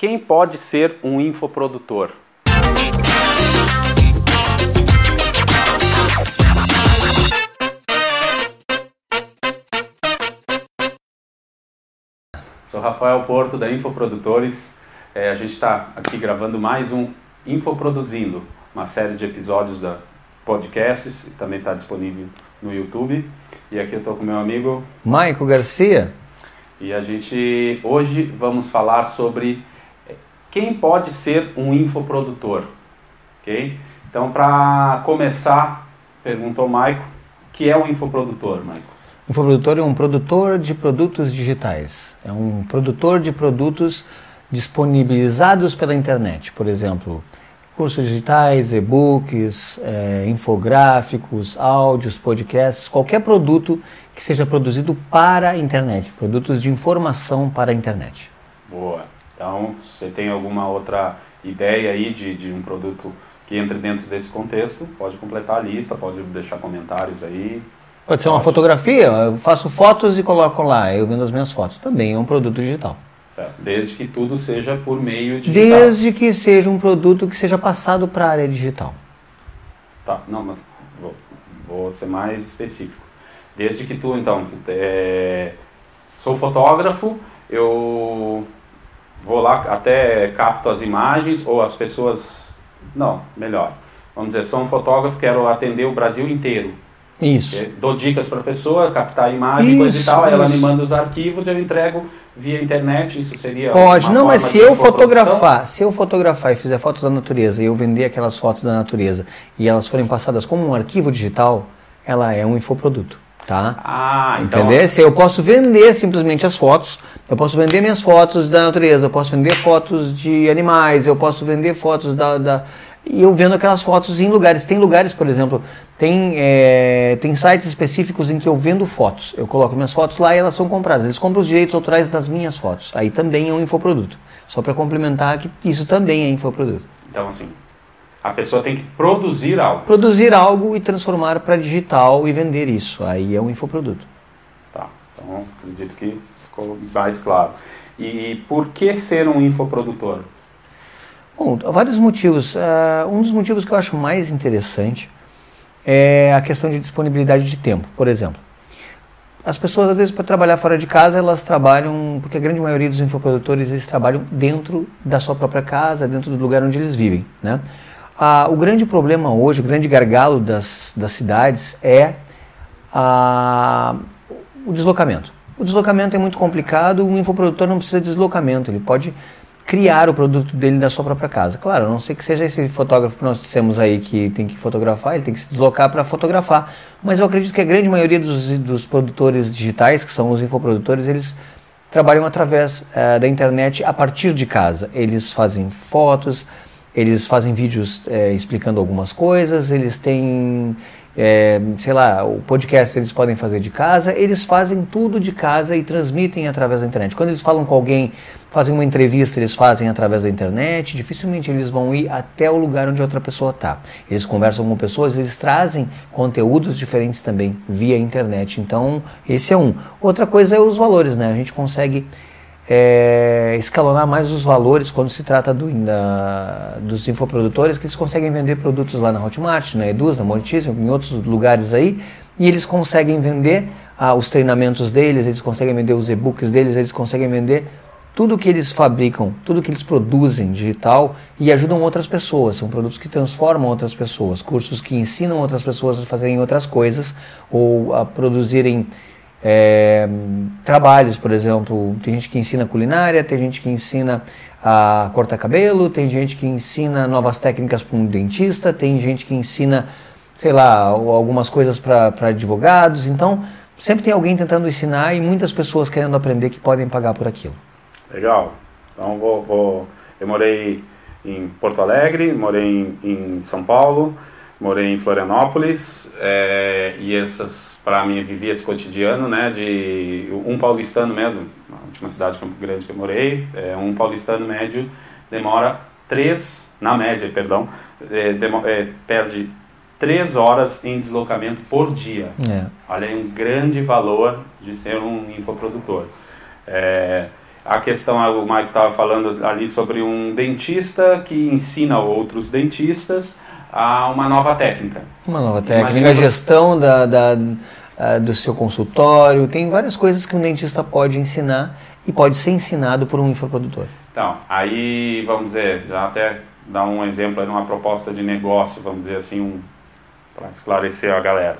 Quem pode ser um infoprodutor? Sou Rafael Porto da Infoprodutores. É, a gente está aqui gravando mais um Infoproduzindo, uma série de episódios da podcasts, também está disponível no YouTube. E aqui eu estou com meu amigo Maico Garcia. E a gente hoje vamos falar sobre quem pode ser um infoprodutor, ok? Então, para começar, perguntou o Maico, o que é um infoprodutor, Maico? Um infoprodutor é um produtor de produtos digitais. É um produtor de produtos disponibilizados pela internet. Por exemplo, cursos digitais, e-books, é, infográficos, áudios, podcasts, qualquer produto que seja produzido para a internet, produtos de informação para a internet. Boa. Então, você tem alguma outra ideia aí de, de um produto que entre dentro desse contexto, pode completar a lista, pode deixar comentários aí. Pode ser uma fotografia, eu faço fotos e coloco lá, eu vendo as minhas fotos. Também é um produto digital. Desde que tudo seja por meio digital. Desde que seja um produto que seja passado para a área digital. Tá, não, mas vou, vou ser mais específico. Desde que tu, então, é, sou fotógrafo, eu vou lá, até capto as imagens ou as pessoas. Não, melhor. Vamos dizer, sou um fotógrafo, quero atender o Brasil inteiro. Isso. Dou dicas para a pessoa, captar a imagem, Isso, coisa e tal, ela me manda os arquivos, eu entrego via internet, isso seria Pode, não, mas se eu fotografar, se eu fotografar e fizer fotos da natureza e eu vender aquelas fotos da natureza e elas forem passadas como um arquivo digital, ela é um infoproduto, tá? Ah, então... Entendeu? Se eu posso vender simplesmente as fotos, eu posso vender minhas fotos da natureza, eu posso vender fotos de animais, eu posso vender fotos da. da- e eu vendo aquelas fotos em lugares. Tem lugares, por exemplo, tem, é, tem sites específicos em que eu vendo fotos. Eu coloco minhas fotos lá e elas são compradas. Eles compram os direitos autorais das minhas fotos. Aí também é um infoproduto. Só para complementar que isso também é infoproduto. Então, assim, a pessoa tem que produzir algo. Produzir algo e transformar para digital e vender isso. Aí é um infoproduto. Tá, então acredito que ficou mais claro. E por que ser um infoprodutor? Bom, vários motivos. Ah, um dos motivos que eu acho mais interessante é a questão de disponibilidade de tempo. Por exemplo, as pessoas, às vezes, para trabalhar fora de casa, elas trabalham, porque a grande maioria dos infoprodutores, eles trabalham dentro da sua própria casa, dentro do lugar onde eles vivem, né? Ah, o grande problema hoje, o grande gargalo das, das cidades é ah, o deslocamento. O deslocamento é muito complicado, o infoprodutor não precisa de deslocamento, ele pode criar o produto dele da sua própria casa. Claro, a não sei que seja esse fotógrafo que nós dissemos aí que tem que fotografar, ele tem que se deslocar para fotografar. Mas eu acredito que a grande maioria dos, dos produtores digitais, que são os infoprodutores, eles trabalham através eh, da internet a partir de casa. Eles fazem fotos, eles fazem vídeos eh, explicando algumas coisas, eles têm, eh, sei lá, o podcast eles podem fazer de casa, eles fazem tudo de casa e transmitem através da internet. Quando eles falam com alguém, fazem uma entrevista, eles fazem através da internet, dificilmente eles vão ir até o lugar onde outra pessoa está. Eles conversam com pessoas, eles trazem conteúdos diferentes também via internet. Então, esse é um. Outra coisa é os valores, né? A gente consegue é, escalonar mais os valores quando se trata do, da- dos infoprodutores, que eles conseguem vender produtos lá na Hotmart, na Eduz, na Monetize, em outros lugares aí, e eles conseguem vender ah, os treinamentos deles, eles conseguem vender os e-books deles, eles conseguem vender tudo que eles fabricam, tudo que eles produzem digital e ajudam outras pessoas. São produtos que transformam outras pessoas, cursos que ensinam outras pessoas a fazerem outras coisas ou a produzirem é, trabalhos, por exemplo. Tem gente que ensina culinária, tem gente que ensina a cortar cabelo, tem gente que ensina novas técnicas para um dentista, tem gente que ensina, sei lá, algumas coisas para advogados. Então, sempre tem alguém tentando ensinar e muitas pessoas querendo aprender que podem pagar por aquilo. Legal. Então vou, vou- eu morei em Porto Alegre, morei em, em São Paulo, morei em Florianópolis é, e essas para mim vivi esse cotidiano, né, de um paulistano médio, na última cidade Campo Grande que eu morei, é, um paulistano médio demora três, na média, perdão, é, demo- é, perde três horas em deslocamento por dia. É. Olha aí um grande valor de ser um infoprodutor. É, a questão, o Mike estava falando ali sobre um dentista que ensina outros dentistas a uma nova técnica. Uma nova técnica, Imagina a gestão da, da, do seu consultório, tem várias coisas que um dentista pode ensinar e pode ser ensinado por um infoprodutor. Então, aí vamos dizer, já até dar um exemplo de uma proposta de negócio, vamos dizer assim, um, para esclarecer a galera.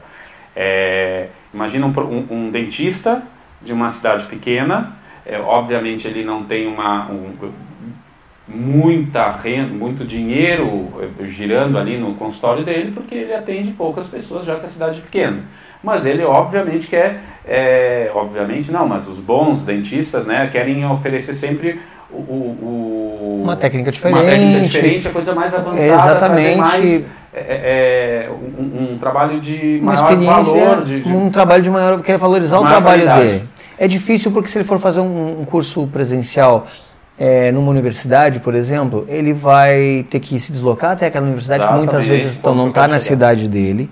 É, imagina um, um, um, dentista de uma cidade pequena, é, obviamente ele não tem uma, um, muita renda, muito dinheiro é, girando ali no consultório dele, porque ele atende poucas pessoas, já que a cidade é pequena. Mas ele obviamente quer, é, obviamente não, mas os bons dentistas né, querem oferecer sempre o, o, uma técnica diferente. Uma técnica diferente, a coisa mais avançada, Exatamente. mais é, é, é, um, um, trabalho de maior valor. De, de, um trabalho de maior. Quer valorizar o trabalho qualidade. dele. É difícil porque se ele for fazer um, um curso presencial é, numa universidade, por exemplo, ele vai ter que se deslocar até aquela universidade Exatamente. que muitas vezes então, não está na cidade dele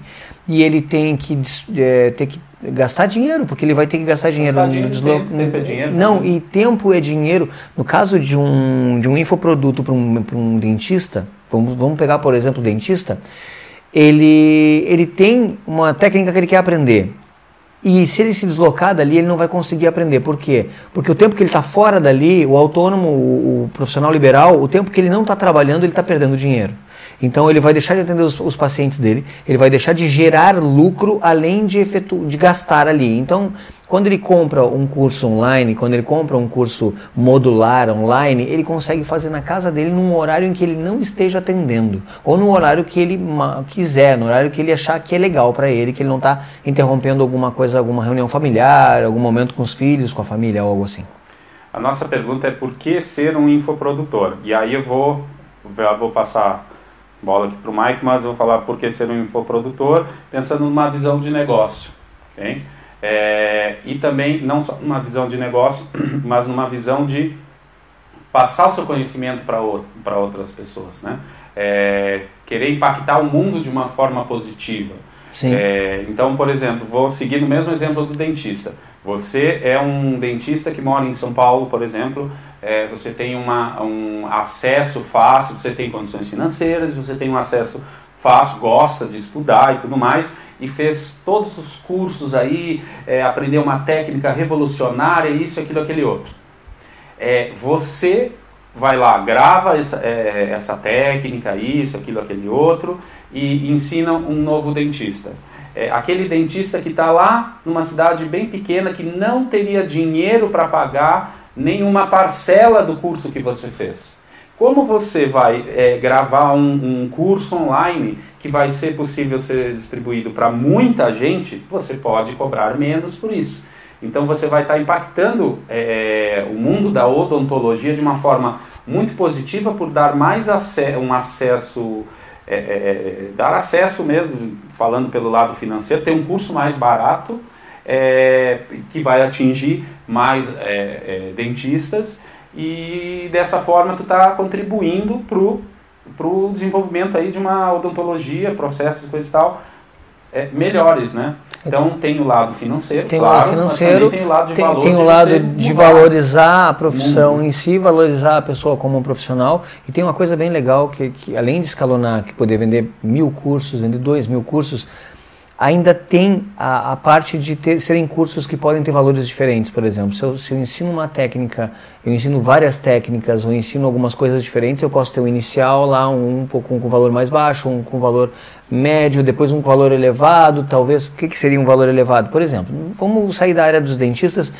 e ele tem que é, ter que gastar dinheiro, porque ele vai ter que gastar dinheiro gastar no desloc... tempo, é dinheiro. Não, e tempo é dinheiro. No caso de um, de um infoproduto para um, um dentista, vamos, vamos pegar, por exemplo, o dentista, ele, ele tem uma técnica que ele quer aprender. E se ele se deslocar dali, ele não vai conseguir aprender. Por quê? Porque o tempo que ele está fora dali, o autônomo, o, o profissional liberal, o tempo que ele não está trabalhando, ele está perdendo dinheiro. Então ele vai deixar de atender os, os, pacientes dele, ele vai deixar de gerar lucro além de, efetu de gastar ali. Então, quando ele compra um curso online, quando ele compra um curso modular online, ele consegue fazer na casa dele num horário em que ele não esteja atendendo, ou no horário que ele quiser, no horário que ele achar que é legal para ele, que ele não está interrompendo alguma coisa, alguma reunião familiar, algum momento com os filhos, com a família, ou algo assim. A nossa pergunta é por que ser um infoprodutor? E aí eu vou, eu vou passar bola aqui para o Mike, mas eu vou falar por que ser um infoprodutor, pensando numa visão de negócio. Okay? É, e também, não só numa visão de negócio, mas numa visão de passar o seu conhecimento para outras pessoas. Né? É, querer impactar o mundo de uma forma positiva. É, então, por exemplo, vou seguir no mesmo exemplo do dentista. Você é um dentista que mora em São Paulo, por exemplo, é, você tem uma, um acesso fácil, você tem condições financeiras, você tem um acesso fácil, gosta de estudar e tudo mais, e fez todos os cursos aí, é, aprendeu uma técnica revolucionária, isso, aquilo, aquele outro. É, você vai lá, grava essa, é, essa técnica, isso, aquilo, aquele outro, e ensina um novo dentista. É, aquele dentista que está lá numa cidade bem pequena, que não teria dinheiro para pagar nenhuma parcela do curso que você fez. Como você vai é, gravar um, um, curso online que vai ser possível ser distribuído para muita gente, você pode cobrar menos por isso. Então você vai estar tá impactando é, o mundo da odontologia de uma forma muito positiva por dar mais um acesso, é, é, é, dar acesso mesmo, falando pelo lado financeiro, ter um curso mais barato é, que vai atingir mais é, é, dentistas e dessa forma tu está contribuindo para o desenvolvimento aí de uma odontologia, processos e coisa e tal, é, melhores, né? Então tem o lado financeiro, tem claro, o lado financeiro, tem o lado de tem, valor tem o lado de valorizar a profissão em si, valorizar a pessoa como um profissional. E tem uma coisa bem legal que, que além de escalonar, que poder vender mil cursos, vender dois mil cursos, ainda tem a, a parte de ter, serem cursos que podem ter valores diferentes, por exemplo. Se eu, se eu, ensino uma técnica, eu ensino várias técnicas, ou ensino algumas coisas diferentes, eu posso ter um inicial lá, um, um pouco com valor mais baixo, um com valor médio, depois um com valor elevado, talvez. O que, que seria um valor elevado? Por exemplo, vamos sair da área dos dentistas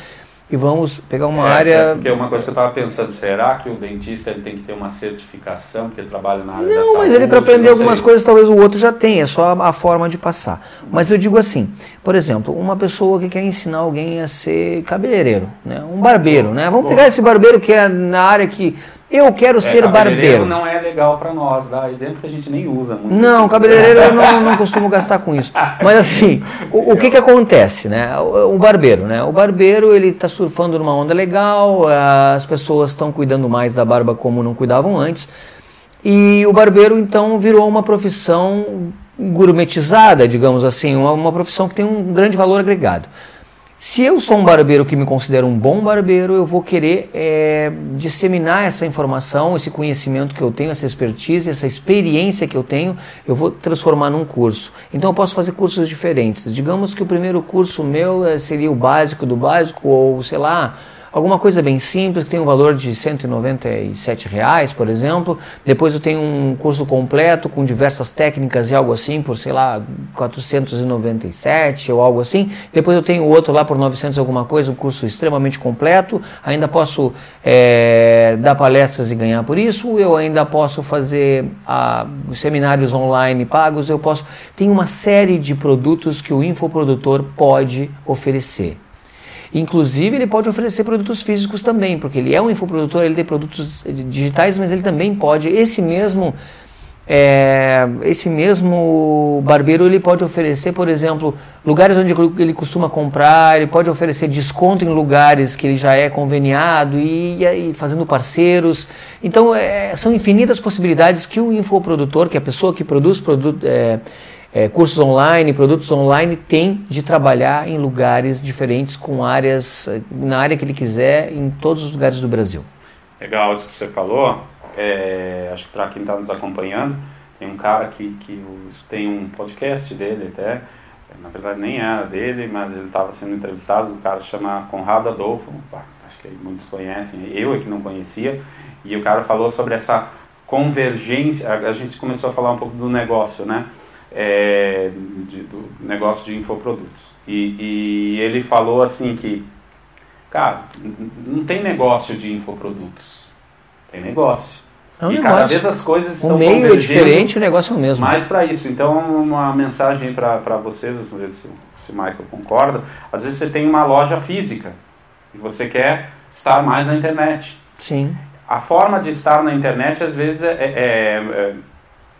e vamos pegar uma é, área. Porque uma coisa que eu estava pensando, será que o dentista ele tem que ter uma certificação, porque trabalha na área não, da saúde? Não, mas ele para aprender algumas coisas talvez o outro já tenha, é só a, a, forma de passar. Mas eu digo assim, por exemplo, uma pessoa que quer ensinar alguém a ser cabeleireiro, né? um barbeiro, né? Vamos pegar esse barbeiro que é na área que eu quero é, ser barbeiro. não é legal para nós, dá exemplo que a gente nem usa muito. Não, cabeleireiro eu não, não costumo gastar com isso. Mas assim, o, o que que acontece, né? O, o, barbeiro, né? O barbeiro, ele está surfando numa onda legal, as pessoas estão cuidando mais da barba como não cuidavam antes. E o barbeiro, então, virou uma profissão gourmetizada, digamos assim, uma, uma profissão que tem um grande valor agregado. Se eu sou um barbeiro que me considero um bom barbeiro, eu vou querer é, disseminar essa informação, esse conhecimento que eu tenho, essa expertise, essa experiência que eu tenho, eu vou transformar num curso. Então eu posso fazer cursos diferentes. Digamos que o primeiro curso meu é, seria o básico do básico, ou sei lá, alguma coisa bem simples que tem um valor de 197 reais, por exemplo. Depois eu tenho um curso completo com diversas técnicas e algo assim por, sei lá, 497 ou algo assim. Depois eu tenho outro lá por 900 alguma coisa, um curso extremamente completo. Ainda posso é, dar palestras e ganhar por isso. Eu ainda posso fazer seminários online pagos. Eu posso. Tem uma série de produtos que o infoprodutor pode oferecer. Inclusive, ele pode oferecer produtos físicos também, porque ele é um infoprodutor, ele tem produtos digitais, mas ele também pode, esse mesmo é, esse mesmo barbeiro ele pode oferecer, por exemplo, lugares onde ele costuma comprar, ele pode oferecer desconto em lugares que ele já é conveniado e, e fazendo parceiros. Então, é, são infinitas possibilidades que o infoprodutor, que é a pessoa que produz produto, é, é, cursos online, produtos online, tem de trabalhar em lugares diferentes, com áreas, na área que ele quiser, em todos os lugares do Brasil. Legal isso que você falou. É, acho que para quem está nos acompanhando, tem um cara que, que tem um podcast dele até, na verdade nem era dele, mas ele estava sendo entrevistado, um cara chama Conrado Adolfo, acho que muitos conhecem, eu é que não conhecia, e o cara falou sobre essa convergência, a gente começou a falar um pouco do negócio, né? É, de, do negócio de infoprodutos. E, e ele falou assim que, cara, não tem negócio de infoprodutos, tem negócio. É um e negócio. cada vez as coisas estão O meio é diferente, o negócio é o mesmo. Mais para isso. Então, uma mensagem para vocês, vamos ver se, se o Michael concorda. Às vezes você tem uma loja física e você quer estar mais na internet. Sim. A forma de estar na internet, às vezes, é, é, é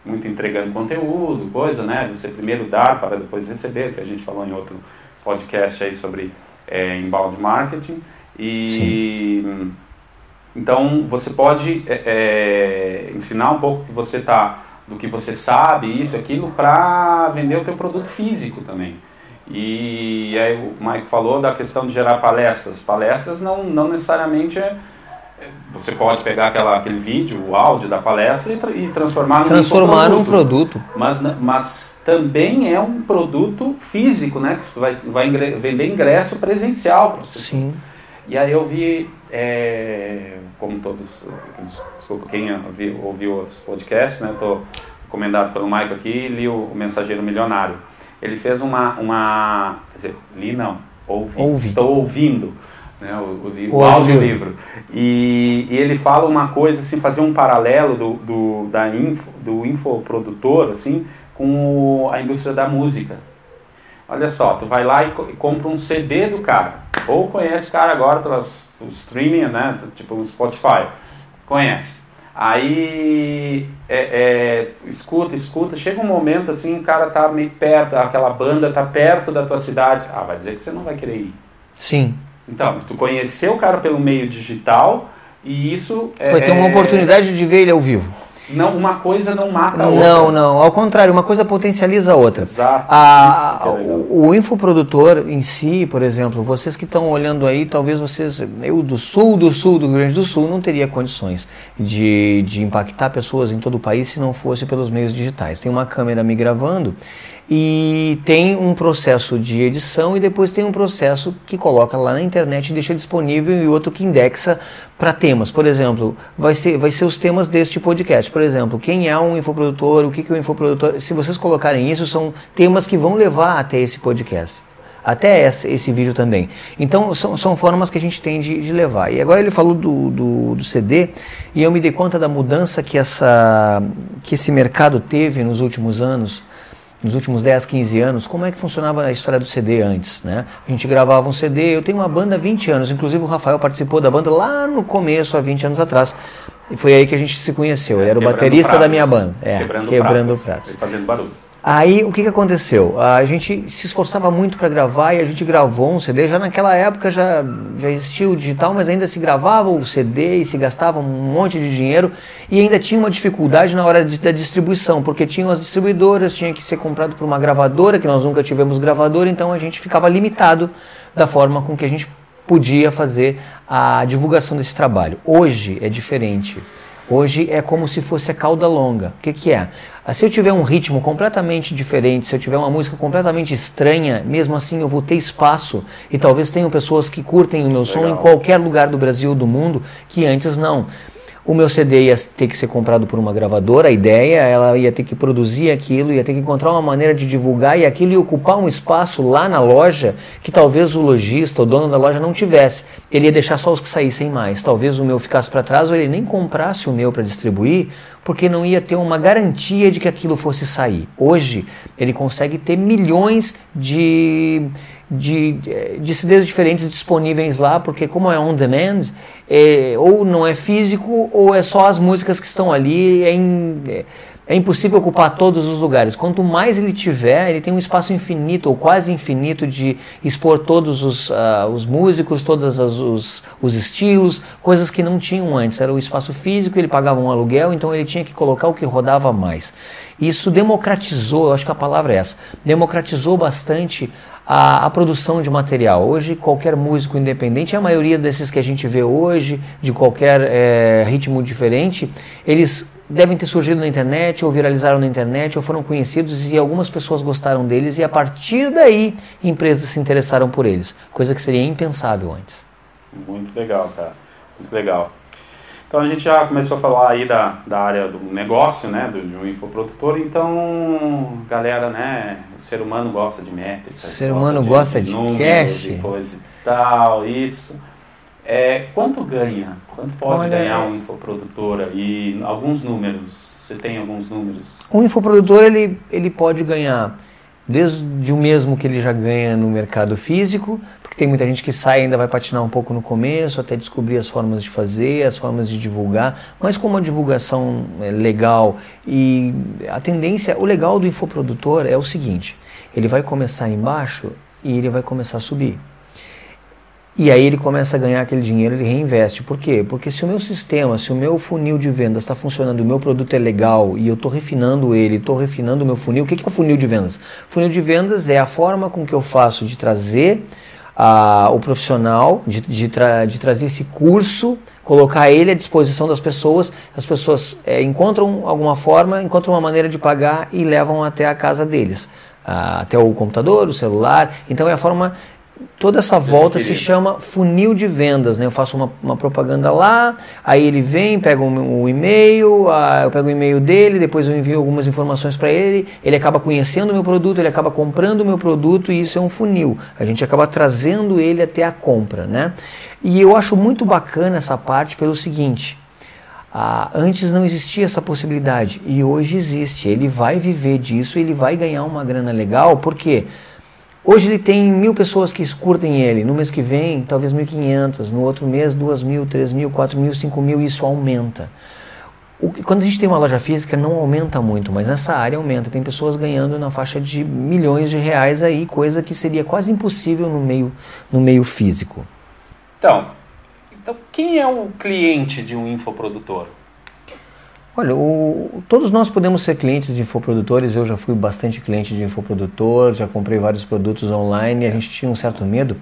muito entregando conteúdo, coisa, né? Você primeiro dar para depois receber, que a gente falou em outro podcast aí sobre é, inbound marketing. E Sim. então você pode é, é, ensinar um pouco que você tá do que você sabe, isso, aquilo, para vender o teu produto físico também. E aí o Mike falou da questão de gerar palestras. Palestras não, não necessariamente é você pode pegar aquela, aquele vídeo, o áudio da palestra e, tra e transformar, transformar num produto. Mas, mas também é um produto físico, né? Que vai, vai vender ingresso presencial. Sim. E aí eu vi, é, como todos, desculpa, quem ouviu, ouviu os podcasts, né? Estou recomendado pelo Maico aqui, li o, o Mensageiro Milionário. Ele fez uma, uma, quer dizer, li não, ouvi, ouvi. estou ouvindo né, o, o, o, o audiolivro. E, e, ele fala uma coisa, assim, fazer um paralelo do, do, da info, do infoprodutor, assim, com a indústria da música. Olha só, tu vai lá e, e compra um CD do cara, ou conhece o cara agora pelas o streaming, né, tipo o Spotify, conhece. Aí é, é, escuta, escuta, chega um momento assim, o cara tá meio perto, aquela banda tá perto da tua cidade, ah, vai dizer que você não vai querer ir. Sim. Então, tu conheceu o cara pelo meio digital e isso é, Vai ter uma oportunidade de ver ele ao vivo. Não, uma coisa não mata a outra. Não, não. Ao contrário, uma coisa potencializa a outra. Exato. A, é o, o infoprodutor em si, por exemplo, vocês que estão olhando aí, talvez vocês, eu do sul do sul do Rio Grande do Sul, não teria condições de, de impactar pessoas em todo o país se não fosse pelos meios digitais. Tem uma câmera me gravando e tem um processo de edição e depois tem um processo que coloca lá na internet e deixa disponível e outro que indexa para temas. Por exemplo, vai ser, vai ser os temas deste podcast. Por exemplo, quem é um infoprodutor, o que, que é um infoprodutor. Se vocês colocarem isso, são temas que vão levar até esse podcast. Até esse, esse vídeo também. Então, são, são formas que a gente tem de, de levar. E agora ele falou do, do, do CD e eu me dei conta da mudança que, essa, que esse mercado teve nos últimos anos nos últimos 10, 15 anos, como é que funcionava a história do CD antes, né? A gente gravava um CD, eu tenho uma banda há 20 anos, inclusive o Rafael participou da banda lá no começo, há 20 anos atrás. E foi aí que a gente se conheceu, ele era o baterista pratos, da minha banda. É, quebrando, quebrando pratos, pratos. Fazendo barulho. Aí o que, que aconteceu? A gente se esforçava muito para gravar e a gente gravou um CD. Já naquela época já, já existia o digital, mas ainda se gravava o CD e se gastava um monte de dinheiro e ainda tinha uma dificuldade na hora de, da distribuição, porque tinham as distribuidoras, tinha que ser comprado por uma gravadora, que nós nunca tivemos gravadora, então a gente ficava limitado da forma com que a gente podia fazer a divulgação desse trabalho. Hoje é diferente. Hoje é como se fosse a cauda longa. O que, que é? Ah, se eu tiver um ritmo completamente diferente, se eu tiver uma música completamente estranha, mesmo assim eu vou ter espaço e talvez tenham pessoas que curtem o meu Legal. som em qualquer lugar do Brasil ou do mundo que antes não. O meu CD ia ter que ser comprado por uma gravadora, a ideia, ela ia ter que produzir aquilo, ia ter que encontrar uma maneira de divulgar e aquilo ia ocupar um espaço lá na loja que talvez o lojista, o dono da loja não tivesse. Ele ia deixar só os que saíssem mais. Talvez o meu ficasse para trás ou ele nem comprasse o meu para distribuir, porque não ia ter uma garantia de que aquilo fosse sair. Hoje, ele consegue ter milhões de de, de CDs diferentes disponíveis lá, porque como é on demand, é, ou não é físico, ou é só as músicas que estão ali, é, in, é, é, impossível ocupar todos os lugares. Quanto mais ele tiver, ele tem um espaço infinito, ou quase infinito, de expor todos os, uh, os músicos, todos os, os estilos, coisas que não tinham antes. Era o espaço físico, ele pagava um aluguel, então ele tinha que colocar o que rodava mais. Isso democratizou, eu acho que a palavra é essa, democratizou bastante a, a, produção de material. Hoje, qualquer músico independente, a maioria desses que a gente vê hoje, de qualquer é, ritmo diferente, eles devem ter surgido na internet, ou viralizaram na internet, ou foram conhecidos e algumas pessoas gostaram deles, e a partir daí empresas se interessaram por eles, coisa que seria impensável antes. Muito legal, cara. Muito legal. Então a gente já começou a falar aí da, da área do negócio, né, do, de um infoprodutor. Então, galera, né, o ser humano gosta de métricas. O ser humano gosta de, gosta de, cash. E coisa e tal, isso. É, quanto ganha? Quanto pode Olha, ganhar um infoprodutor aí? Alguns números. Você tem alguns números? Um infoprodutor, ele, ele pode ganhar desde o mesmo que ele já ganha no mercado físico, porque tem muita gente que sai e ainda vai patinar um pouco no começo, até descobrir as formas de fazer, as formas de divulgar, mas com uma divulgação é, legal e a tendência, o legal do infoprodutor é o seguinte, ele vai começar embaixo e ele vai começar a subir. E aí ele começa a ganhar aquele dinheiro, ele reinveste. Por quê? Porque se o meu sistema, se o meu funil de vendas está funcionando, o meu produto é legal e eu estou refinando ele, estou refinando o meu funil, o que é o funil de vendas? Funil de vendas é a forma com que eu faço de trazer a, o profissional, de, de, tra, de, trazer esse curso, colocar ele à disposição das pessoas, as pessoas é, encontram alguma forma, encontram uma maneira de pagar e levam até a casa deles. até o computador, o celular. Então é a forma toda essa volta se chama funil de vendas, né? Eu faço uma, uma propaganda lá, aí ele vem, pega um, um e-mail, ah, eu pego o e-mail dele, depois eu envio algumas informações para ele, ele acaba conhecendo o meu produto, ele acaba comprando o meu produto e isso é um funil. A gente acaba trazendo ele até a compra, né? E eu acho muito bacana essa parte pelo seguinte. Ah, antes não existia essa possibilidade e hoje existe. Ele vai viver disso, ele vai ganhar uma grana legal, por quê? Hoje ele tem mil pessoas que curtem ele, no mês que vem talvez 1.500, no outro mês 2.000, 3.000, 4.000, 5.000 e isso aumenta. O, quando a gente tem uma loja física não aumenta muito, mas nessa área aumenta. Tem pessoas ganhando na faixa de milhões de reais aí, coisa que seria quase impossível no meio, no meio físico. Então, então quem é o cliente de um infoprodutor? Olha, o, todos nós podemos ser clientes de infoprodutores. Eu já fui bastante cliente de infoprodutor, já comprei vários produtos online e a gente tinha um certo medo.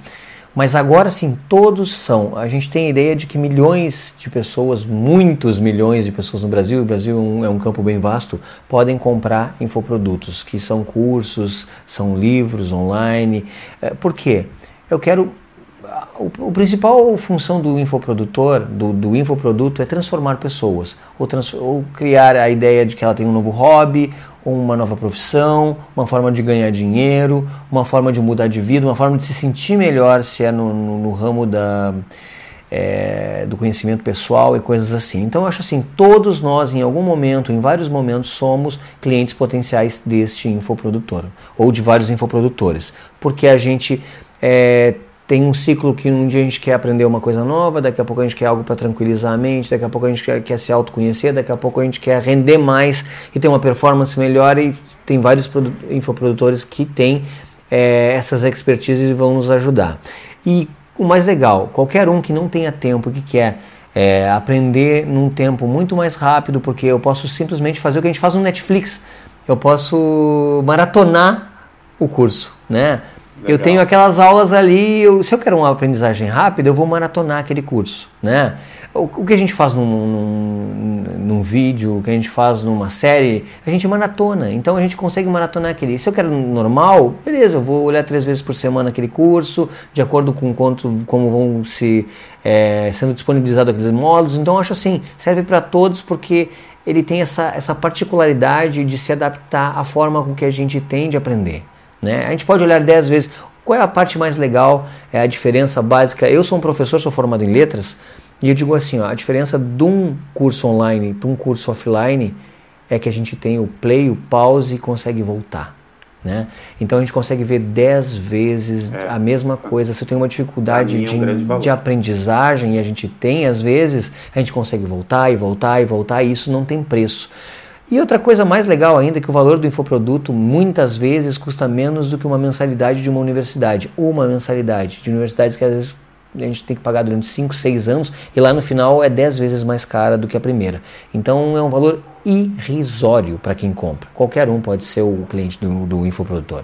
Mas agora sim, todos são. A gente tem a ideia de que milhões de pessoas, muitos milhões de pessoas no Brasil, o Brasil é um campo bem vasto, podem comprar infoprodutos, que são cursos, são livros online. É, por quê? Eu quero o, o, principal função do infoprodutor, do, do infoproduto, é transformar pessoas, ou, trans, ou, criar a ideia de que ela tem um novo hobby, uma nova profissão, uma forma de ganhar dinheiro, uma forma de mudar de vida, uma forma de se sentir melhor, se é no, no, no ramo da, é, do conhecimento pessoal e coisas assim. Então eu acho assim, todos nós em algum momento, em vários momentos, somos clientes potenciais deste infoprodutor, ou de vários infoprodutores, porque a gente é, tem um ciclo que um dia a gente quer aprender uma coisa nova, daqui a pouco a gente quer algo para tranquilizar a mente, daqui a pouco a gente quer, quer se autoconhecer, daqui a pouco a gente quer render mais e ter uma performance melhor. E tem vários infoprodutores que têm é, essas expertises e vão nos ajudar. E o mais legal, qualquer um que não tenha tempo, que quer é, aprender num tempo muito mais rápido, porque eu posso simplesmente fazer o que a gente faz no Netflix. Eu posso maratonar o curso, né? Legal. Eu tenho aquelas aulas ali, eu, se eu quero uma aprendizagem rápida, eu vou maratonar aquele curso, né? O, o que a gente faz num, num, num, vídeo, o que a gente faz numa série, a gente maratona. Então a gente consegue maratonar aquele. Se eu quero normal, beleza, eu vou olhar três vezes por semana aquele curso, de acordo com quanto, como vão se é, sendo disponibilizados aqueles módulos. Então eu acho assim, serve para todos porque ele tem essa, essa particularidade de se adaptar à forma com que a gente tem de aprender. Né? A gente pode olhar dez vezes qual é a parte mais legal, é a diferença básica. Eu sou um professor, sou formado em letras, e eu digo assim, ó, a diferença de um curso online para um curso offline é que a gente tem o play, o pause e consegue voltar. Né? Então a gente consegue ver dez vezes é. a mesma coisa. Se eu tenho uma dificuldade de, um de aprendizagem, e a gente tem às vezes, a gente consegue voltar e voltar e voltar, e isso não tem preço. E outra coisa mais legal ainda é que o valor do infoproduto muitas vezes custa menos do que uma mensalidade de uma universidade. Uma mensalidade de universidades que às vezes a gente tem que pagar durante 5, 6 anos e lá no final é 10 vezes mais cara do que a primeira. Então é um valor irrisório para quem compra. Qualquer um pode ser o cliente do, do infoprodutor.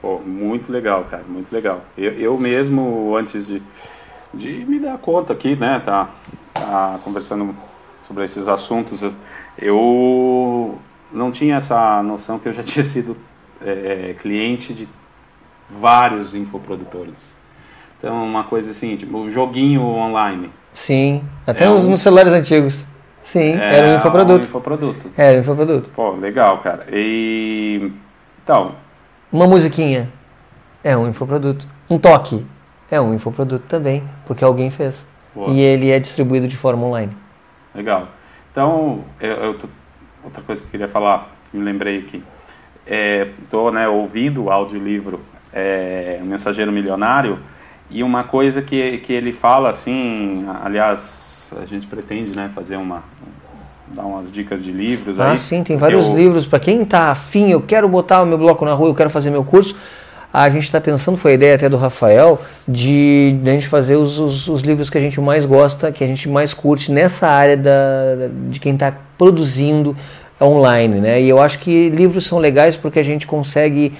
Pô, muito legal, cara, muito legal. Eu, eu mesmo, antes de, de me dar conta aqui, né, tá, tá conversando sobre esses assuntos, eu não tinha essa noção que eu já tinha sido é, cliente de vários infoprodutores. Então, uma coisa assim, tipo, o joguinho online. Sim, até é nos, um... nos, celulares antigos. Sim, é, era um infoproduto. Um infoproduto. Era um infoproduto. Pô, legal, cara. E. Então. Uma musiquinha. É um infoproduto. Um toque. É um infoproduto também, porque alguém fez. Boa. E ele é distribuído de forma online. Legal. Então, eu, eu, outra coisa que eu queria falar, me lembrei aqui. Estou é, né, ouvindo o audiolivro é, Mensageiro Milionário e uma coisa que, que ele fala assim, aliás, a gente pretende né, fazer uma, dar umas dicas de livros ah, aí. sim, tem vários eu... livros. Para quem está afim, eu quero botar o meu bloco na rua, eu quero fazer meu curso a gente está pensando, foi a ideia até do Rafael, de, de a gente fazer os, os, os, livros que a gente mais gosta, que a gente mais curte nessa área da, de quem está produzindo online, né? E eu acho que livros são legais porque a gente consegue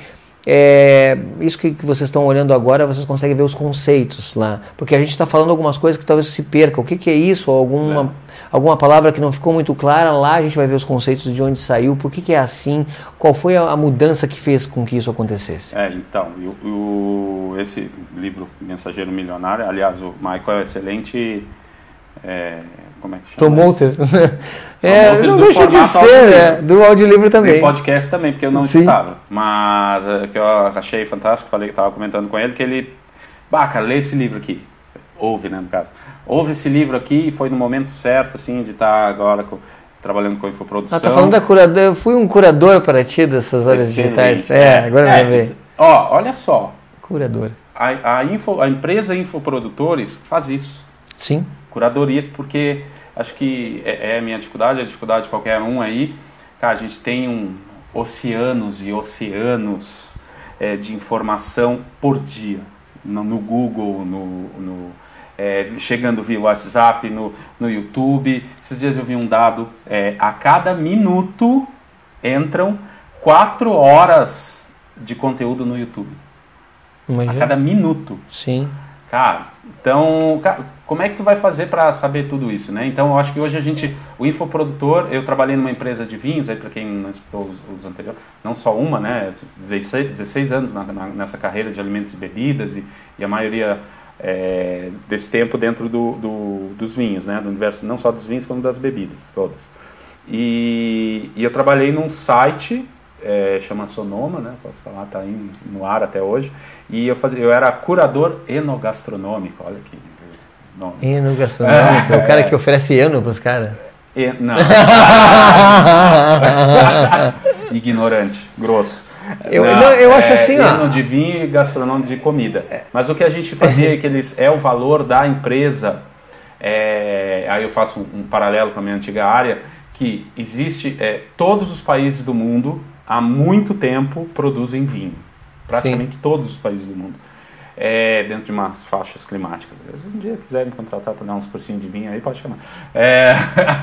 é, isso que, que, vocês estão olhando agora, vocês conseguem ver os conceitos lá. Porque a gente está falando algumas coisas que talvez se perca. O que, que é isso? Alguma, é. alguma palavra que não ficou muito clara, lá a gente vai ver os conceitos de onde saiu, por que, que é assim, qual foi a, a, mudança que fez com que isso acontecesse. É, então, o, o, esse livro, Mensageiro Milionário, aliás, o Michael é excelente. É, como é que chama? Promoter. é, não deixa de ser, né? Do audiolivro também. Do podcast também, porque eu não estava. Mas é, que eu achei fantástico, falei que estava comentando com ele, que ele. Baca, lê esse livro aqui. Ouve, né, no caso. Ouve esse livro aqui e foi no momento certo, assim, de estar tá agora com, trabalhando com infoprodução. Ah, tá falando da curador. Eu fui um curador para ti dessas áreas digitais. É, é, agora é, vai ver. Ó, olha só. Curador. A, a, info, a empresa Infoprodutores faz isso. Sim. Curadoria, porque acho que é, é a minha dificuldade, a dificuldade de qualquer um aí. Cara, a gente tem um oceanos e oceanos é, de informação por dia. No, no Google, no, no é, chegando via WhatsApp, no, no YouTube. Esses dias eu vi um dado, é, a cada minuto entram quatro horas de conteúdo no YouTube. Imagina. A cada minuto. Sim. Cara, então, como é que tu vai fazer para saber tudo isso, né? Então, eu acho que hoje a gente, o infoprodutor, eu trabalhei numa empresa de vinhos, aí para quem não escutou os, os, anteriores, não só uma, né? 16, 16 anos na, na, nessa carreira de alimentos e bebidas e, e a maioria é, desse tempo dentro do, do, dos vinhos, né? Do universo não só dos vinhos, como das bebidas todas. E, e eu trabalhei num site é, chama Sonoma, né? Posso falar, tá aí no ar até hoje. E eu fazia, eu era curador enogastronômico, olha que nome. Enogastronômico, é, o cara que oferece eno para os caras. E, não. ignorante, grosso. Eu, não, eu acho é, assim, ó. de vinho e gastronômico de comida. Mas o que a gente fazia é que eles é o valor da empresa. É, aí eu faço um, um, paralelo com a minha antiga área, que existe é, todos os países do mundo há muito tempo produzem vinho. Praticamente Sim. todos os países do mundo é, dentro de umas faixas climáticas. Se um dia quiserem contratar para dar uns cursinhos de vinho aí, pode chamar. É,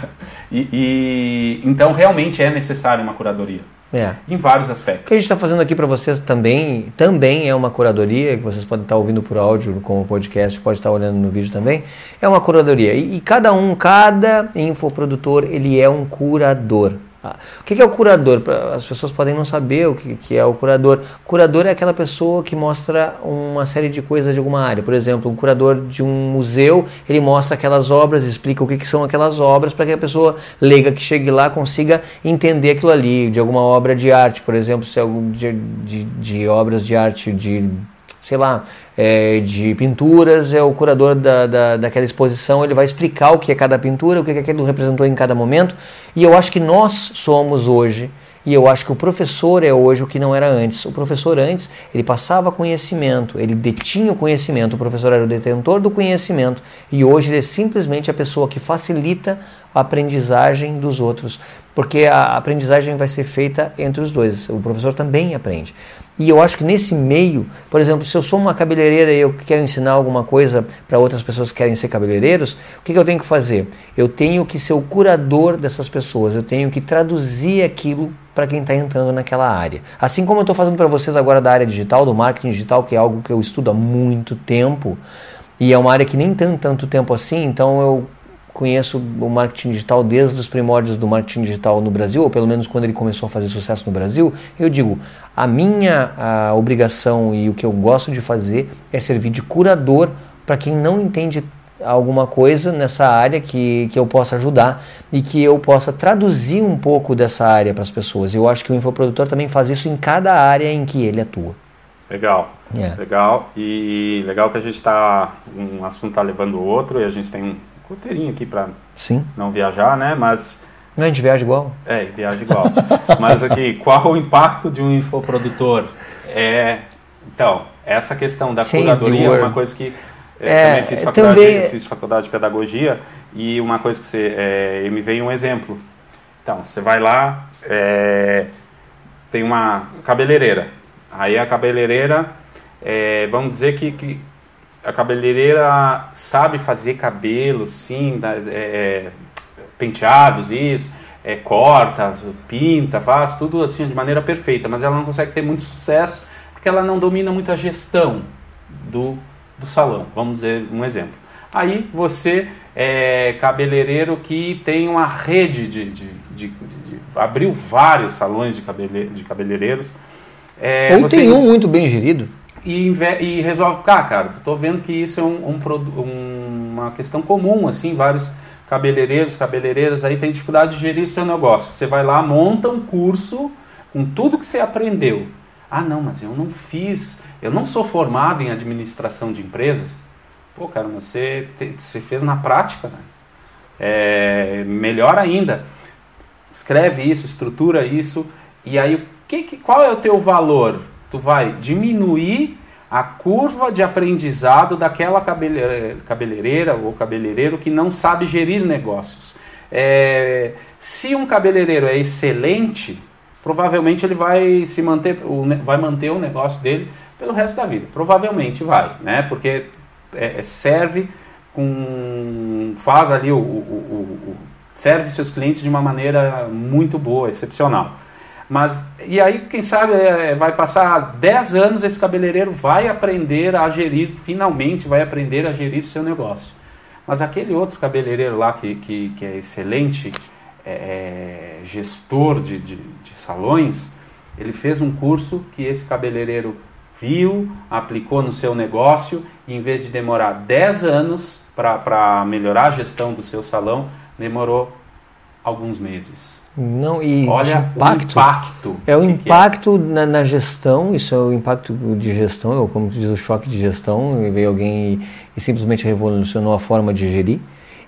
e, e, então, realmente é necessário uma curadoria. É. Em vários aspectos. O que a gente está fazendo aqui para vocês também, também é uma curadoria, que vocês podem estar ouvindo por áudio como podcast, pode estar olhando no vídeo também. É uma curadoria. E, e cada um, cada infoprodutor, ele é um curador. Ah, o que é o curador? As pessoas podem não saber o que é o curador. Curador é aquela pessoa que mostra uma série de coisas de alguma área. Por exemplo, um curador de um museu, ele mostra aquelas obras, explica o que são aquelas obras para que a pessoa leiga que chegue lá consiga entender aquilo ali, de alguma obra de arte, por exemplo, se é de, de, de obras de arte de sei lá, é, de pinturas, é o curador da, da, daquela exposição, ele vai explicar o que é cada pintura, o que, é que aquilo representou em cada momento. E eu acho que nós somos hoje, e eu acho que o professor é hoje o que não era antes. O professor antes, ele passava conhecimento, ele detinha o conhecimento, o professor era o detentor do conhecimento, e hoje ele é simplesmente a pessoa que facilita a aprendizagem dos outros, porque a aprendizagem vai ser feita entre os dois. O professor também aprende. E eu acho que nesse meio, por exemplo, se eu sou uma cabeleireira e eu quero ensinar alguma coisa para outras pessoas que querem ser cabeleireiros, o que, que eu tenho que fazer? Eu tenho que ser o curador dessas pessoas, eu tenho que traduzir aquilo para quem está entrando naquela área. Assim como eu estou fazendo para vocês agora da área digital, do marketing digital, que é algo que eu estudo há muito tempo, e é uma área que nem tem tanto tempo assim, então eu conheço o marketing digital desde os primórdios do marketing digital no Brasil, ou pelo menos quando ele começou a fazer sucesso no Brasil, eu digo, a minha a obrigação e o que eu gosto de fazer é servir de curador para quem não entende alguma coisa nessa área que, que eu possa ajudar e que eu possa traduzir um pouco dessa área para as pessoas. Eu acho que o infoprodutor também faz isso em cada área em que ele atua. Legal, yeah. É. legal. E legal que a gente está, um assunto está levando o outro e a gente tem um roteirinho aqui para não viajar, né? Mas não, a gente viaja igual. É, viaja igual. Mas aqui, qual o impacto de um infoprodutor? É, então, essa questão da Change curadoria é uma coisa que é, também fiz faculdade, também... fiz faculdade de pedagogia e uma coisa que você é, me veio um exemplo. Então, você vai lá, é, tem uma cabeleireira. Aí a cabeleireira, é, vamos dizer que, que a cabeleireira sabe fazer cabelo, sim, é, penteados, isso, é, corta, pinta, faz tudo assim de maneira perfeita, mas ela não consegue ter muito sucesso porque ela não domina muito a gestão do, do salão. Vamos dizer um exemplo. Aí você é cabeleireiro que tem uma rede de, de, de, de abriu vários salões de, cabele, de cabeleireiros. É, Ou tem um muito bem gerido e, e resolve, ah, cara, estou vendo que isso é um, um, uma questão comum, assim, vários cabeleireiros, cabeleireiras aí têm dificuldade de gerir seu negócio. Você vai lá, monta um curso com tudo que você aprendeu. Ah, não, mas eu não fiz, eu não sou formado em administração de empresas. Pô, cara, você, você fez na prática, né? É, melhor ainda, escreve isso, estrutura isso, e aí que, qual é o teu valor? Tu vai diminuir a curva de aprendizado daquela cabeleireira ou cabeleireiro que não sabe gerir negócios. É, se um cabeleireiro é excelente, provavelmente ele vai se manter, vai manter o negócio dele pelo resto da vida. Provavelmente vai, né? Porque é, é é, com faz ali o, o, o serve seus clientes de uma maneira muito boa, excepcional. Mas, e aí, quem sabe, é, vai passar 10 anos, esse cabeleireiro vai aprender a gerir, finalmente vai aprender a gerir seu negócio. Mas aquele outro cabeleireiro lá que, que, que é excelente é, é, gestor de, de, de salões, ele fez um curso que esse cabeleireiro viu, aplicou no seu negócio e em vez de demorar 10 anos para melhorar a gestão do seu salão, demorou alguns meses. Não, e Olha impacto, o impacto. É o impacto é? Na, na, gestão, isso é o impacto de gestão, ou como diz o choque de gestão, veio alguém e, e, simplesmente revolucionou a forma de gerir.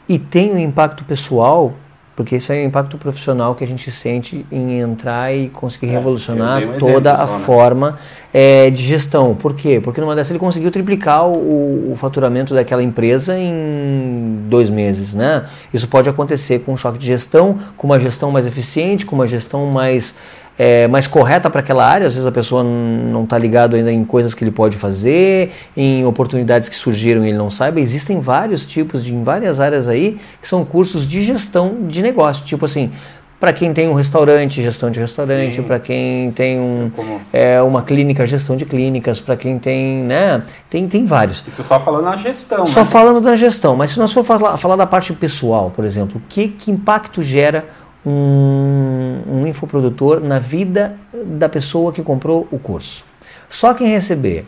E tem o impacto pessoal Porque isso é o impacto profissional que a gente sente em entrar e conseguir é, revolucionar um toda a só, né? forma é, de gestão. Por quê? Porque numa dessas ele conseguiu triplicar o, o, faturamento daquela empresa em dois meses. Né? Isso pode acontecer com um choque de gestão, com uma gestão mais eficiente, com uma gestão mais é, mais correta para aquela área. Às vezes a pessoa não está ligado ainda em coisas que ele pode fazer, em oportunidades que surgiram e ele não saiba. Existem vários tipos de em várias áreas aí que são cursos de gestão de negócio, tipo assim. Para quem tem um restaurante, gestão de restaurante, para quem tem um, é, uma clínica, gestão de clínicas, para quem tem, né? Tem, tem vários. Isso só falando na gestão. Só né? falando da gestão. Mas se nós for falar, falar da parte pessoal, por exemplo, que, que impacto gera um, um infoprodutor na vida da pessoa que comprou o curso. Só quem receber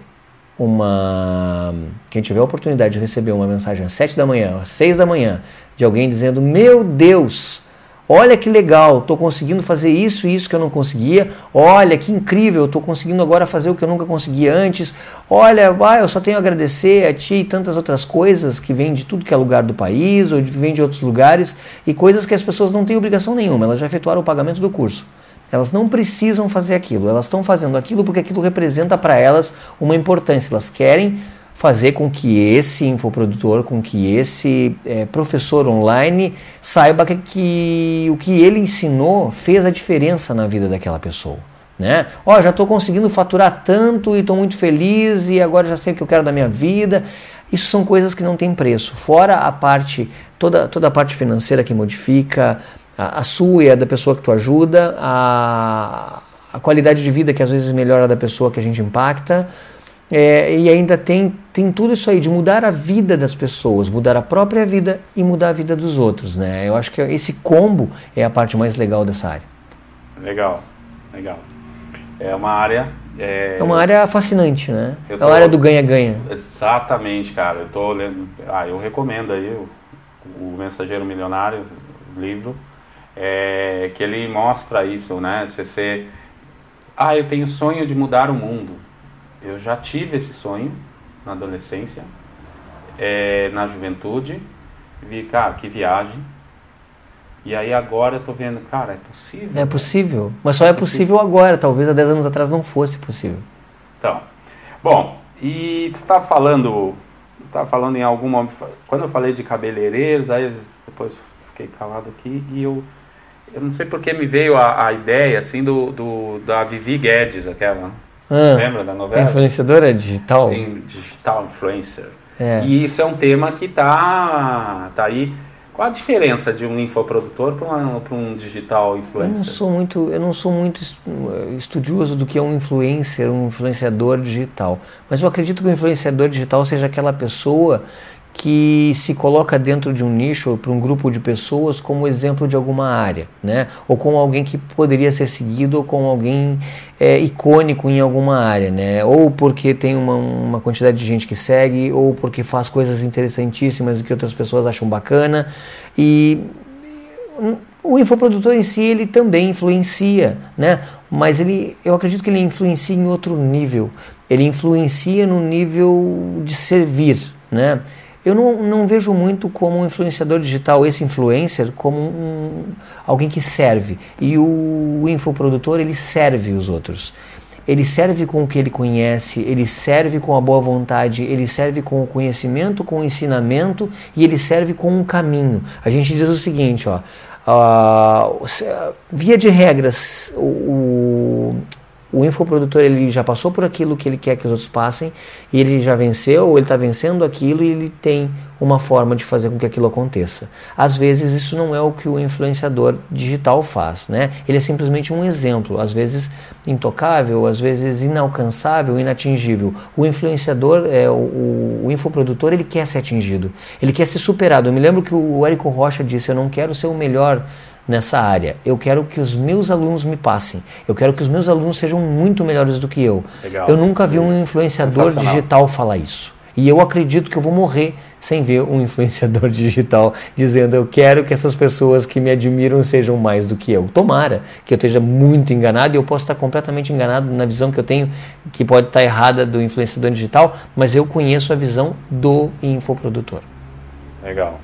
uma. Quem tiver a oportunidade de receber uma mensagem às 7 da manhã, às 6 da manhã, de alguém dizendo: Meu Deus, Olha que legal, estou conseguindo fazer isso e isso que eu não conseguia. Olha que incrível, estou conseguindo agora fazer o que eu nunca conseguia antes. Olha, ah, eu só tenho a agradecer a ti e tantas outras coisas que vêm de tudo que é lugar do país ou vêm de outros lugares e coisas que as pessoas não têm obrigação nenhuma, elas já efetuaram o pagamento do curso. Elas não precisam fazer aquilo, elas estão fazendo aquilo porque aquilo representa para elas uma importância. Elas querem fazer com que esse infoprodutor, com que esse é, professor online saiba que, que, o que ele ensinou fez a diferença na vida daquela pessoa. Né? Ó, oh, já estou conseguindo faturar tanto e estou muito feliz e agora já sei o que eu quero da minha vida. Isso são coisas que não têm preço. Fora a parte, toda, toda a parte financeira que modifica, a, a sua e a da pessoa que tu ajuda, a, a qualidade de vida que às vezes melhora da pessoa que a gente impacta. É, e ainda tem, tem tudo isso aí de mudar a vida das pessoas, mudar a própria vida e mudar a vida dos outros. Né? Eu acho que esse combo é a parte mais legal dessa área. Legal, legal. É uma área. É, é uma área fascinante, né? Tô, é uma área do ganha-ganha. Exatamente, cara. Eu tô lendo. Ah, eu recomendo aí o, o Mensageiro Milionário, o livro, é, que ele mostra isso, né? Você ser. Ah, eu tenho sonho de mudar o mundo eu já tive esse sonho na adolescência, é, na juventude. Vi, cara, que viagem. E aí agora eu tô vendo, cara, é possível. É possível. Mas só é, é possível, agora. Talvez há 10 anos atrás não fosse possível. Então. Bom, e tu tá falando. Tá falando em algum momento. Quando eu falei de cabeleireiros, aí depois fiquei calado aqui e eu. Eu não sei porque me veio a, a ideia assim do, do da Vivi Guedes, aquela ah, Lembra da novela? Influenciadora digital? Digital influencer. É. E isso é um tema que tá, tá aí. Qual a diferença de um infoprodutor para um digital influencer? Eu não sou muito, eu não sou muito estudioso do que é um influencer, um influenciador digital. Mas eu acredito que o influenciador digital seja aquela pessoa que se coloca dentro de um nicho ou para um grupo de pessoas como exemplo de alguma área, né? Ou como alguém que poderia ser seguido ou como alguém é, icônico em alguma área, né? Ou porque tem uma, uma quantidade de gente que segue, ou porque faz coisas interessantíssimas que outras pessoas acham bacana. E o infoprodutor em si ele também influencia, né? Mas ele, eu acredito que ele influencia em outro nível. Ele influencia no nível de servir, né? Eu não, não vejo muito como um influenciador digital, esse influencer, como um, alguém que serve. E o, o infoprodutor, ele serve os outros. Ele serve com o que ele conhece, ele serve com a boa vontade, ele serve com o conhecimento, com o ensinamento e ele serve com um caminho. A gente diz o seguinte, ó, uh, via de regras, o infoprodutor ele já passou por aquilo que ele quer que os outros passem e ele já venceu, ou ele está vencendo aquilo e ele tem uma forma de fazer com que aquilo aconteça. Às vezes isso não é o que o influenciador digital faz, né? Ele é simplesmente um exemplo, às vezes intocável, às vezes inalcançável, inatingível. O influenciador, é, o, o infoprodutor, ele quer ser atingido, ele quer ser superado. Eu me lembro que o Érico Rocha disse: Eu não quero ser o melhor nessa área. Eu quero que os meus alunos me passem. Eu quero que os meus alunos sejam muito melhores do que eu. Legal. Eu nunca vi um influenciador digital falar isso. E eu acredito que eu vou morrer sem ver um influenciador digital dizendo eu quero que essas pessoas que me admiram sejam mais do que eu. Tomara que eu esteja muito enganado e eu posso estar completamente enganado na visão que eu tenho, que pode estar errada do influenciador digital, mas eu conheço a visão do infoprodutor. Legal.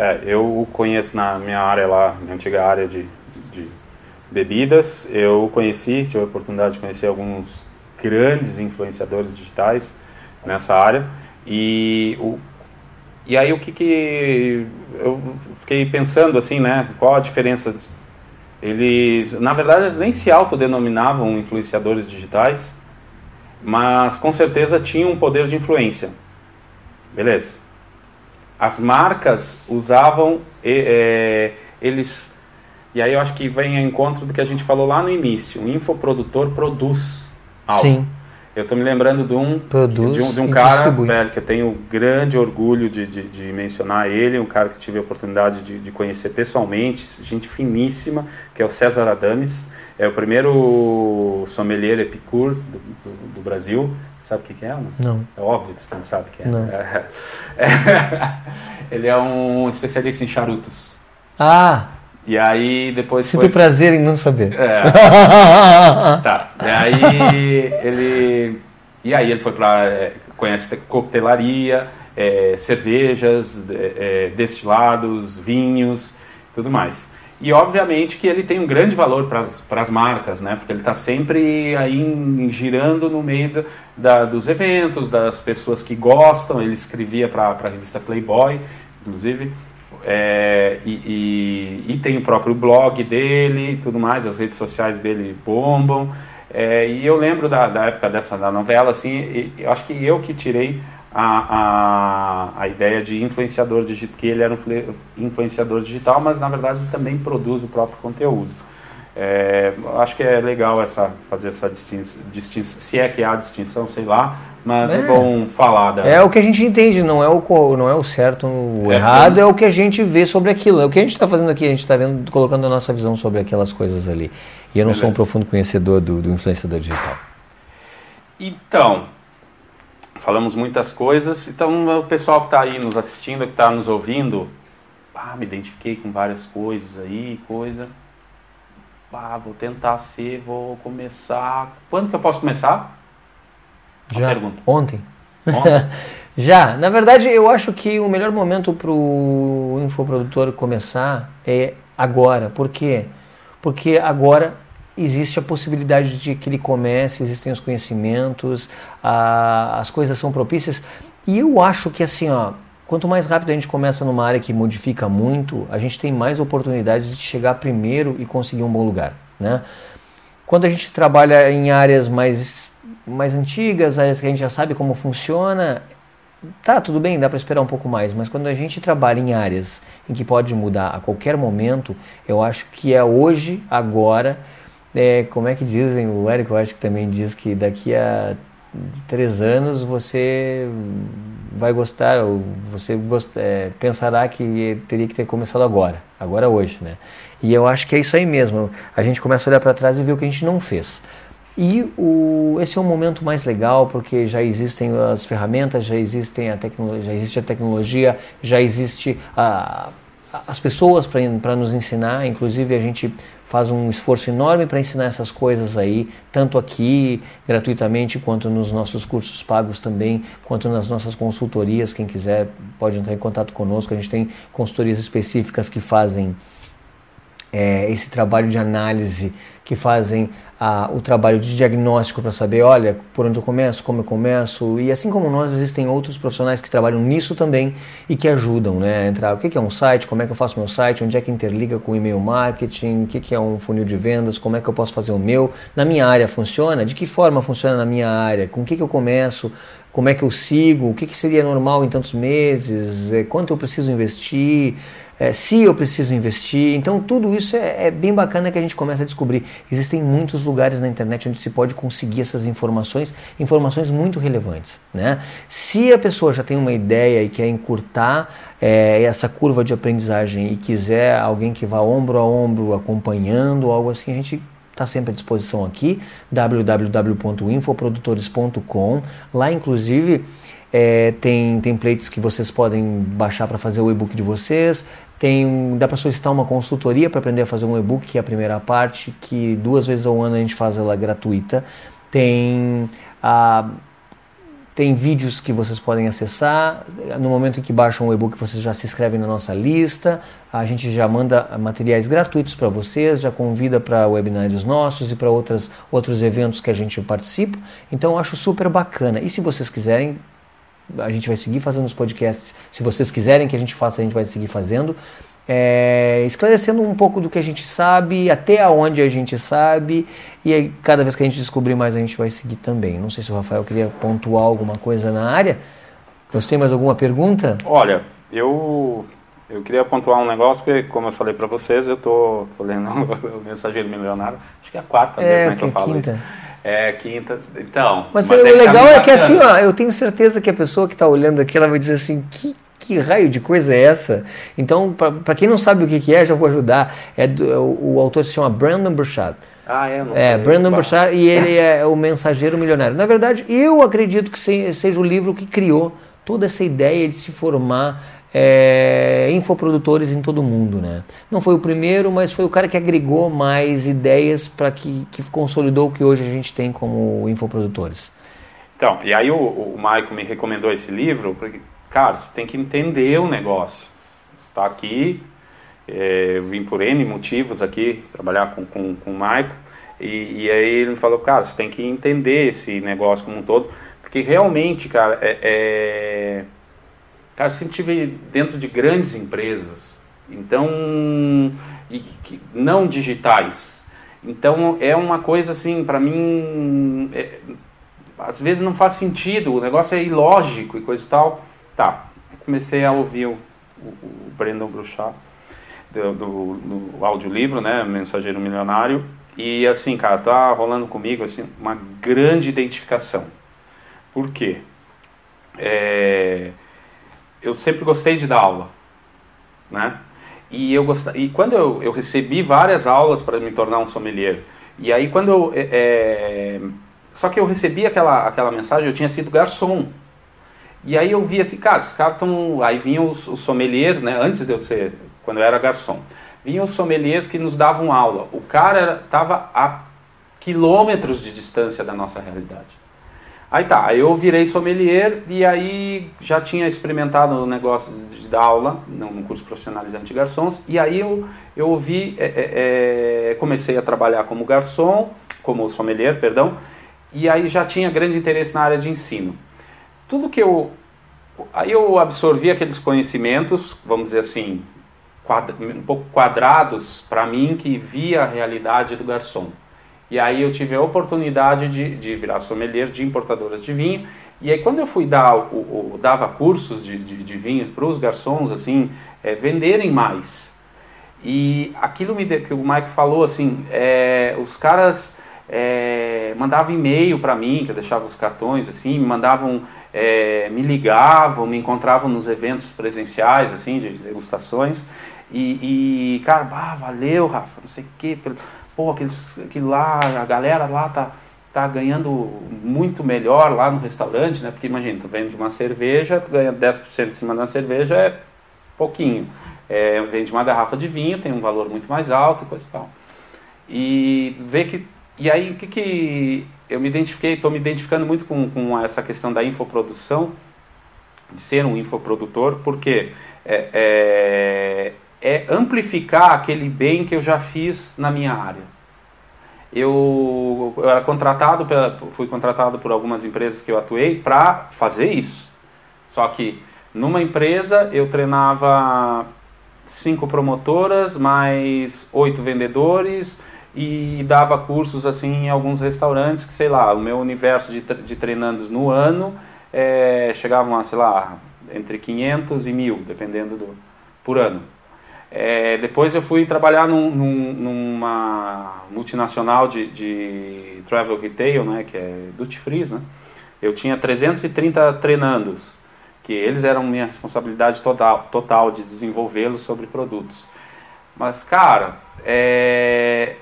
É, eu conheço na minha área lá, minha antiga área de, de bebidas, eu conheci, tive a oportunidade de conhecer alguns grandes influenciadores digitais nessa área e o e aí o que que eu fiquei pensando assim, né? Qual a diferença? Eles, na verdade, nem se autodenominavam influenciadores digitais, mas com certeza tinham um poder de influência. Beleza? As marcas usavam é, eles e aí eu acho que vem ao encontro do que a gente falou lá no início. O infoprodutor produz algo. Sim. Eu estou me lembrando de um, Produz de um, de um cara velho, que eu tenho grande orgulho de, de, de, mencionar ele, um cara que tive a oportunidade de, de, conhecer pessoalmente, gente finíssima, que é o César Adames. É o primeiro sommelier epicur do, do, do Brasil. Sabe o que, que é? Não? não. É óbvio que você não sabe o que é. Não. É, é, ele é um especialista em charutos. Ah! E aí depois Sinto foi... prazer em não saber. É. tá. E aí ele. E aí ele foi para é, conhece coquetelaria, é, cervejas, é, é, destilados, vinhos, tudo mais. E obviamente que ele tem um grande valor para as marcas, né? Porque ele está sempre aí girando no meio da, dos eventos, das pessoas que gostam. Ele escrevia para a revista Playboy, inclusive. É, e, e, e, tem o próprio blog dele e tudo mais, as redes sociais dele bombam. É, e eu lembro da, da, época dessa da novela, assim, eu acho que eu que tirei a, a, a ideia de influenciador digital, que ele era um influenciador digital, mas na verdade ele também produz o próprio conteúdo. É, acho que é legal essa, fazer essa distinção, distinção, se é que há distinção, sei lá, mas é, é bom falar. Da... É o que a gente entende, não é o, não é o certo, o é errado, é o que a gente vê sobre aquilo. É o que a gente está fazendo aqui, a gente está colocando a nossa visão sobre aquelas coisas ali. E eu não Beleza. sou um profundo conhecedor do, do influenciador digital. Então, falamos muitas coisas. Então, o pessoal que está aí nos assistindo, que está nos ouvindo, ah, me identifiquei com várias coisas aí, coisa. Ah, vou tentar ser, vou começar. Quando que eu posso começar? Já. Ontem. Ontem? Já. Na verdade, eu acho que o melhor momento para o infoprodutor começar é agora. Por quê? Porque agora existe a possibilidade de que ele comece, existem os conhecimentos, a, as coisas são propícias. E eu acho que assim, ó, quanto mais rápido a gente começa numa área que modifica muito, a gente tem mais oportunidades de chegar primeiro e conseguir um bom lugar, né? Quando a gente trabalha em áreas mais mais antigas, áreas que a gente já sabe como funciona, tá, tudo bem, dá para esperar um pouco mais, mas quando a gente trabalha em áreas em que pode mudar a qualquer momento, eu acho que é hoje, agora, é, como é que dizem, o Érico eu acho que também diz que daqui a três anos você vai gostar, ou você gost, é, pensará que teria que ter começado agora, agora hoje, né? E eu acho que é isso aí mesmo, a gente começa a olhar para trás e ver o que a gente não fez. E o, esse é um momento mais legal porque já existem as ferramentas, já, existem a tecnologia, já existe a tecnologia, já existe a, as pessoas para nos ensinar. Inclusive, a gente faz um esforço enorme para ensinar essas coisas aí, tanto aqui gratuitamente, quanto nos nossos cursos pagos também, quanto nas nossas consultorias. Quem quiser pode entrar em contato conosco. A gente tem consultorias específicas que fazem é, esse trabalho de análise, que fazem a, o trabalho de diagnóstico para saber, olha, por onde eu começo, como eu começo, e assim como nós, existem outros profissionais que trabalham nisso também e que ajudam, né, a entrar, o que é um site, como é que eu faço meu site, onde é que interliga com e-mail marketing, o que é um funil de vendas, como é que eu posso fazer o meu, na minha área funciona, de que forma funciona na minha área, com o que, que eu começo, como é que eu sigo, o que, que seria normal em tantos meses, é, quanto eu preciso investir, é, se eu preciso investir. Então, tudo isso é, é, bem bacana que a gente começa a descobrir. Existem muitos lugares na internet onde se pode conseguir essas informações, informações muito relevantes. Né? Se a pessoa já tem uma ideia e quer encurtar é, essa curva de aprendizagem e quiser alguém que vá ombro a ombro acompanhando, algo assim, a gente está sempre à disposição aqui, www.infoprodutores.com. Lá, inclusive, é, tem templates que vocês podem baixar para fazer o e-book de vocês. Tem, dá para solicitar uma consultoria para aprender a fazer um e-book, que é a primeira parte, que duas vezes ao ano a gente faz ela gratuita. Tem a tem vídeos que vocês podem acessar. No momento em que baixam o e-book, vocês já se inscrevem na nossa lista. A gente já manda materiais gratuitos para vocês, já convida para webinários nossos e para outros eventos que a gente participa. Então, eu acho super bacana. E se vocês quiserem, a gente vai seguir fazendo os podcasts. Se vocês quiserem que a gente faça, a gente vai seguir fazendo é, esclarecendo um pouco do que a gente sabe, até onde a gente sabe, e aí, cada vez que a gente descobrir mais, a gente vai seguir também. Não sei se o Rafael queria pontuar alguma coisa na área. Você tem mais alguma pergunta? Olha, eu eu queria pontuar um negócio, porque, como eu falei para vocês, eu tô lendo o Mensageiro Milionário, acho que é a quarta é, vez né, que, que eu é falo quinta. isso. É, quinta. Então. Mas, mas o é legal tá é que assim, ó, eu tenho certeza que a pessoa que está olhando aqui, ela vai dizer assim, que que raio de coisa é essa? Então, para quem não sabe o que, que é, já vou ajudar. É do, é o, o, autor se chama Brandon Burchard. Ah, é? Não é, Brandon Burchard e ele é o mensageiro milionário. Na verdade, eu acredito que seja o livro que criou toda essa ideia de se formar é, infoprodutores em todo mundo, né? Não foi o primeiro, mas foi o cara que agregou mais ideias para que, que consolidou o que hoje a gente tem como infoprodutores. Então, e aí o, o Michael me recomendou esse livro, porque cara, você tem que entender o negócio. Está aqui, é, eu vim por N motivos aqui, trabalhar com, com, com o Maico, e, e, aí ele me falou, cara, você tem que entender esse negócio como um todo, porque realmente, cara, é, é cara, eu sempre tive dentro de grandes empresas, então, e, que, não digitais, então é uma coisa assim, para mim, é, às vezes não faz sentido, o negócio é ilógico e coisa e tal, Tá, comecei a ouvir o, o, o Brandon Bruchard do, do, do audiolivro, né, Mensageiro Milionário, e assim, cara, tá rolando comigo assim, uma grande identificação. Por quê? É, eu sempre gostei de dar aula, né? E, eu gost... e quando eu, eu recebi várias aulas para me tornar um sommelier, e aí quando eu... É, é... Só que eu recebi aquela, aquela mensagem, eu tinha sido garçom, e aí eu vi assim, cara, esses caras estão. Aí vinham os, os sommeliers, né? Antes de eu ser, quando eu era garçom, vinham os sommeliers que nos davam aula. O cara estava a quilômetros de distância da nossa realidade. Aí tá, aí eu virei sommelier e aí já tinha experimentado o negócio de, dar aula no, curso profissionalizante de garçons. E aí eu, eu ouvi, é, é, é, comecei a trabalhar como garçom, como sommelier, perdão, e aí já tinha grande interesse na área de ensino tudo que eu. Aí eu absorvi aqueles conhecimentos, vamos dizer assim, um pouco quadrados para mim, que via a realidade do garçom. E aí eu tive a oportunidade de, de virar sommelier de importadoras de vinho. E aí quando eu fui dar, o, o dava cursos de, de, de vinho para os garçons, assim, é, venderem mais. E aquilo me que o Mike falou, assim, é, os caras é, mandavam e-mail para mim, que eu deixava os cartões, assim, me mandavam é, me ligavam, me encontravam nos eventos presenciais, assim, de degustações, e, e cara, valeu, Rafa, não sei o quê, pô, aqueles, aquele lá, a galera lá tá, tá ganhando muito melhor lá no restaurante, né, porque imagina, tu vende uma cerveja, tu ganha 10% em cima da cerveja, é pouquinho, é, vende uma garrafa de vinho, tem um valor muito mais alto, coisa e tal. E ver que, e aí o que que eu me identifiquei, estou me identificando muito com, com essa questão da infoprodução, de ser um infoprodutor, porque é, é, é amplificar aquele bem que eu já fiz na minha área. Eu, eu era contratado, pela, fui contratado por algumas empresas que eu atuei para fazer isso. Só que numa empresa eu treinava cinco promotoras, mais oito vendedores, e dava cursos assim em alguns restaurantes que, sei lá, o meu universo de, de treinandos no ano é, chegavam a, sei lá, entre 500 e 1000, dependendo do, por ano. É, depois eu fui trabalhar num, num, numa multinacional de, de travel retail, né, que é duty free, né? Eu tinha 330 treinandos, que eles eram minha responsabilidade total, total de desenvolvê-los sobre produtos. Mas, cara, é,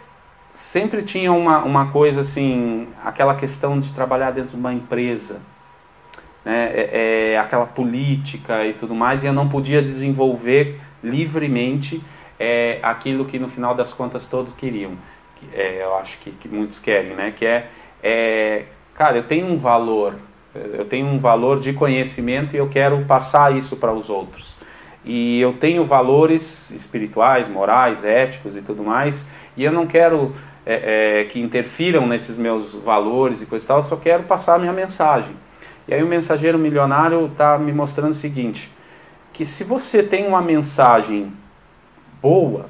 sempre tinha uma, uma coisa assim, aquela questão de trabalhar dentro de uma empresa, né, é, é, aquela política e tudo mais, e eu não podia desenvolver livremente é, aquilo que no final das contas todos queriam. É, eu acho que, que, muitos querem, né? Que é, é, cara, eu tenho um valor, Eu tenho um valor de conhecimento e eu quero passar isso para os outros. E eu tenho valores espirituais, morais, éticos e tudo mais, e eu não quero é, é, que interfiram nesses meus valores e coisa e tal, eu só quero passar a minha mensagem. E aí o mensageiro milionário está me mostrando o seguinte, que se você tem uma mensagem boa,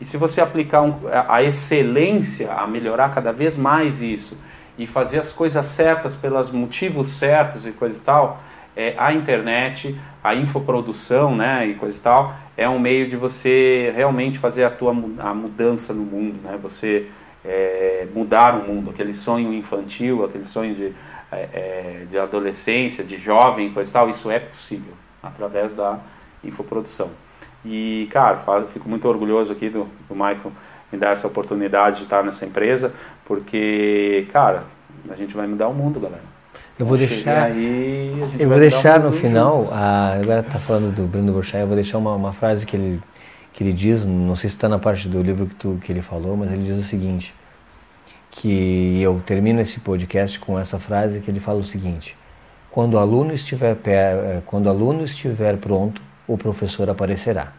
e se você aplicar um, a excelência, a melhorar cada vez mais isso, e fazer as coisas certas pelos motivos certos e coisa e tal, é, a internet, a infoprodução, né, e coisa e tal, é um meio de você realmente fazer a tua a mudança no mundo, né, você é, mudar o mundo, aquele sonho infantil, aquele sonho de, é, é de adolescência, de jovem, coisa e tal, isso é possível através da infoprodução. E, cara, fico muito orgulhoso aqui do, do Michael me dar essa oportunidade de estar nessa empresa, porque, cara, a gente vai mudar o mundo, galera. Eu vou deixar, aí, eu vou deixar no final, a, agora está falando do Bruno Burchard, eu vou deixar uma, uma frase que ele, que ele diz, não sei se está na parte do livro que, tu, que ele falou, mas ele diz o seguinte, que eu termino esse podcast com essa frase que ele fala o seguinte, quando o aluno estiver, eh, quando o aluno estiver pronto, o professor aparecerá.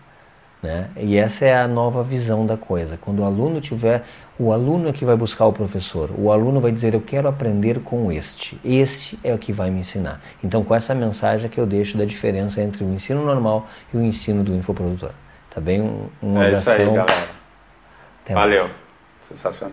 Né? E essa é a nova visão da coisa. Quando o aluno tiver, o aluno é que vai buscar o professor. O aluno vai dizer: Eu quero aprender com este. Este é o que vai me ensinar. Então, com essa mensagem que eu deixo da diferença entre o ensino normal e o ensino do infoprodutor. Tá bem? Um, um é abração. isso aí, galera. Até Valeu. Mais. Sensacional.